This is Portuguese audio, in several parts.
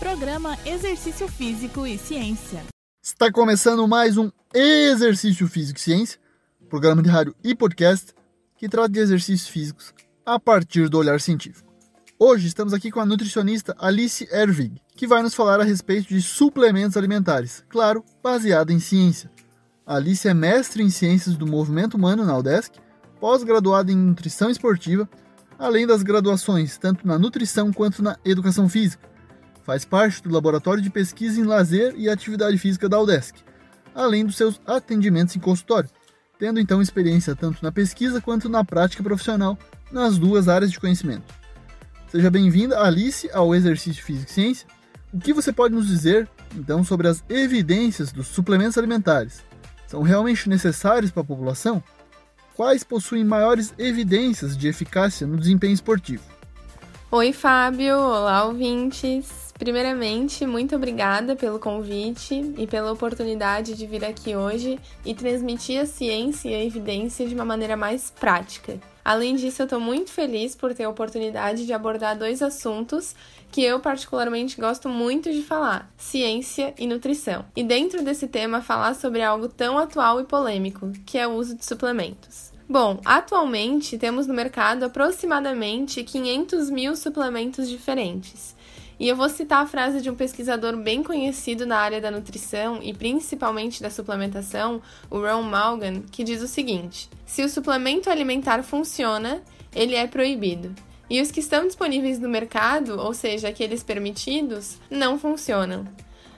Programa Exercício Físico e Ciência. Está começando mais um Exercício Físico e Ciência, programa de rádio e podcast que trata de exercícios físicos a partir do olhar científico. Hoje estamos aqui com a nutricionista Alice Ervig, que vai nos falar a respeito de suplementos alimentares, claro, baseada em ciência. Alice é mestre em Ciências do Movimento Humano na UDESC, pós-graduada em Nutrição Esportiva, além das graduações tanto na nutrição quanto na educação física Faz parte do Laboratório de Pesquisa em Lazer e Atividade Física da UDESC, além dos seus atendimentos em consultório, tendo então experiência tanto na pesquisa quanto na prática profissional nas duas áreas de conhecimento. Seja bem-vinda, Alice, ao Exercício Físico e Ciência. O que você pode nos dizer, então, sobre as evidências dos suplementos alimentares? São realmente necessários para a população? Quais possuem maiores evidências de eficácia no desempenho esportivo? Oi, Fábio! Olá, ouvintes! Primeiramente, muito obrigada pelo convite e pela oportunidade de vir aqui hoje e transmitir a ciência e a evidência de uma maneira mais prática. Além disso, eu estou muito feliz por ter a oportunidade de abordar dois assuntos que eu particularmente gosto muito de falar: ciência e nutrição. E dentro desse tema, falar sobre algo tão atual e polêmico, que é o uso de suplementos. Bom, atualmente temos no mercado aproximadamente 500 mil suplementos diferentes. E eu vou citar a frase de um pesquisador bem conhecido na área da nutrição e principalmente da suplementação, o Ron Malgan, que diz o seguinte: se o suplemento alimentar funciona, ele é proibido. E os que estão disponíveis no mercado, ou seja, aqueles permitidos, não funcionam.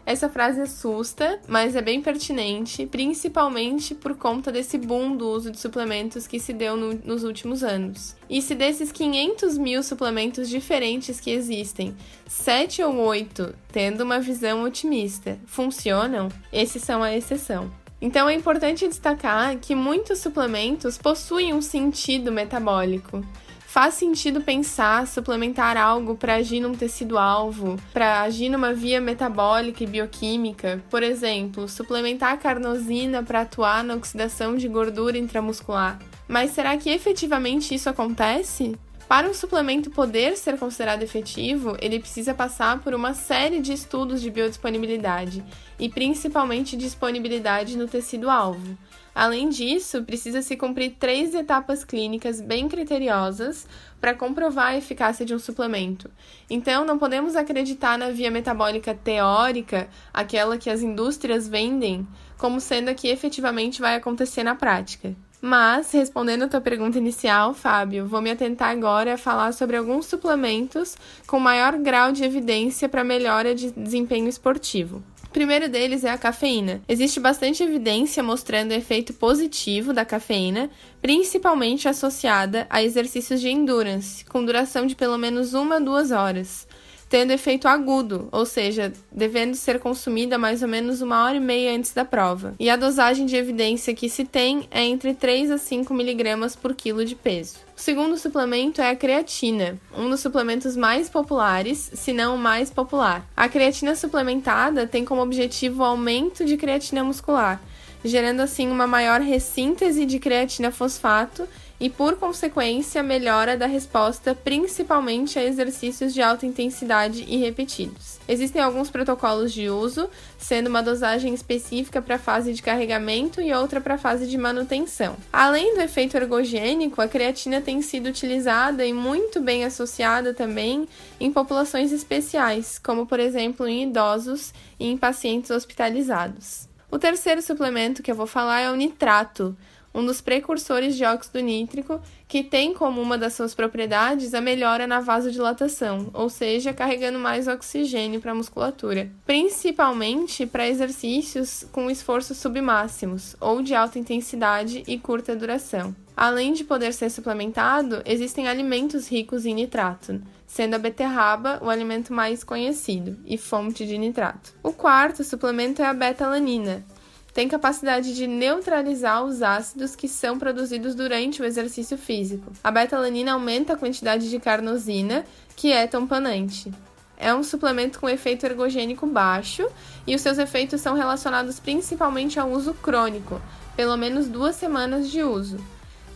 Essa frase assusta, mas é bem pertinente, principalmente por conta desse boom do uso de suplementos que se deu no, nos últimos anos. E se desses 500 mil suplementos diferentes que existem, 7 ou 8, tendo uma visão otimista, funcionam, esses são a exceção. Então é importante destacar que muitos suplementos possuem um sentido metabólico. Faz sentido pensar suplementar algo para agir num tecido-alvo, para agir numa via metabólica e bioquímica? Por exemplo, suplementar carnosina para atuar na oxidação de gordura intramuscular. Mas será que efetivamente isso acontece? Para um suplemento poder ser considerado efetivo, ele precisa passar por uma série de estudos de biodisponibilidade e principalmente disponibilidade no tecido-alvo. Além disso, precisa se cumprir três etapas clínicas bem criteriosas para comprovar a eficácia de um suplemento. Então, não podemos acreditar na via metabólica teórica, aquela que as indústrias vendem, como sendo a que efetivamente vai acontecer na prática. Mas, respondendo a tua pergunta inicial, Fábio, vou me atentar agora a falar sobre alguns suplementos com maior grau de evidência para melhora de desempenho esportivo. O primeiro deles é a cafeína. Existe bastante evidência mostrando o efeito positivo da cafeína, principalmente associada a exercícios de endurance, com duração de pelo menos uma a duas horas tendo efeito agudo, ou seja, devendo ser consumida mais ou menos uma hora e meia antes da prova. E a dosagem de evidência que se tem é entre 3 a 5 miligramas por quilo de peso. O segundo suplemento é a creatina, um dos suplementos mais populares, se não o mais popular. A creatina suplementada tem como objetivo o aumento de creatina muscular, gerando assim uma maior ressíntese de creatina fosfato e, por consequência, melhora da resposta, principalmente a exercícios de alta intensidade e repetidos. Existem alguns protocolos de uso, sendo uma dosagem específica para a fase de carregamento e outra para a fase de manutenção. Além do efeito ergogênico, a creatina tem sido utilizada e muito bem associada também em populações especiais, como por exemplo em idosos e em pacientes hospitalizados. O terceiro suplemento que eu vou falar é o nitrato um dos precursores de óxido nítrico, que tem como uma das suas propriedades a melhora na vasodilatação, ou seja, carregando mais oxigênio para a musculatura, principalmente para exercícios com esforços submáximos ou de alta intensidade e curta duração. Além de poder ser suplementado, existem alimentos ricos em nitrato, sendo a beterraba o alimento mais conhecido e fonte de nitrato. O quarto suplemento é a betalanina, tem capacidade de neutralizar os ácidos que são produzidos durante o exercício físico. A betalanina aumenta a quantidade de carnosina, que é tamponante. É um suplemento com efeito ergogênico baixo e os seus efeitos são relacionados principalmente ao uso crônico, pelo menos duas semanas de uso.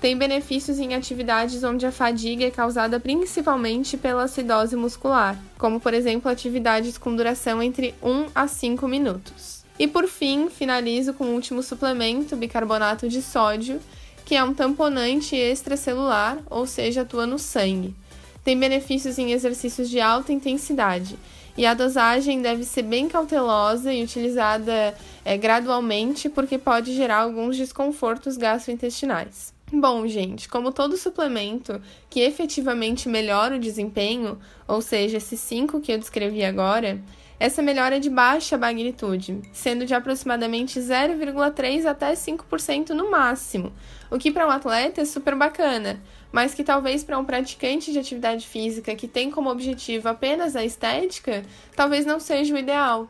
Tem benefícios em atividades onde a fadiga é causada principalmente pela acidose muscular, como por exemplo atividades com duração entre 1 a 5 minutos. E por fim, finalizo com o último suplemento, bicarbonato de sódio, que é um tamponante extracelular, ou seja, atua no sangue. Tem benefícios em exercícios de alta intensidade e a dosagem deve ser bem cautelosa e utilizada é, gradualmente, porque pode gerar alguns desconfortos gastrointestinais. Bom, gente, como todo suplemento que efetivamente melhora o desempenho, ou seja, esses cinco que eu descrevi agora, essa melhora é de baixa magnitude, sendo de aproximadamente 0,3 até 5% no máximo, o que para um atleta é super bacana, mas que talvez para um praticante de atividade física que tem como objetivo apenas a estética, talvez não seja o ideal.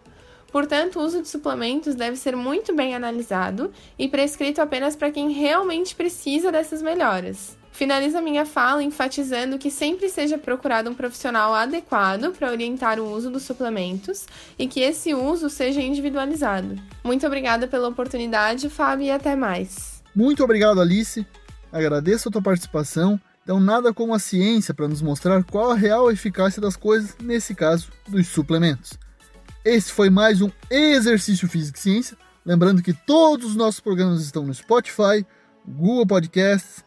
Portanto, o uso de suplementos deve ser muito bem analisado e prescrito apenas para quem realmente precisa dessas melhoras. Finalizo a minha fala enfatizando que sempre seja procurado um profissional adequado para orientar o uso dos suplementos e que esse uso seja individualizado. Muito obrigada pela oportunidade, Fábio, e até mais. Muito obrigado, Alice. Agradeço a tua participação. Então, nada como a ciência para nos mostrar qual a real eficácia das coisas, nesse caso, dos suplementos. Esse foi mais um Exercício Físico e Ciência. Lembrando que todos os nossos programas estão no Spotify, Google Podcasts,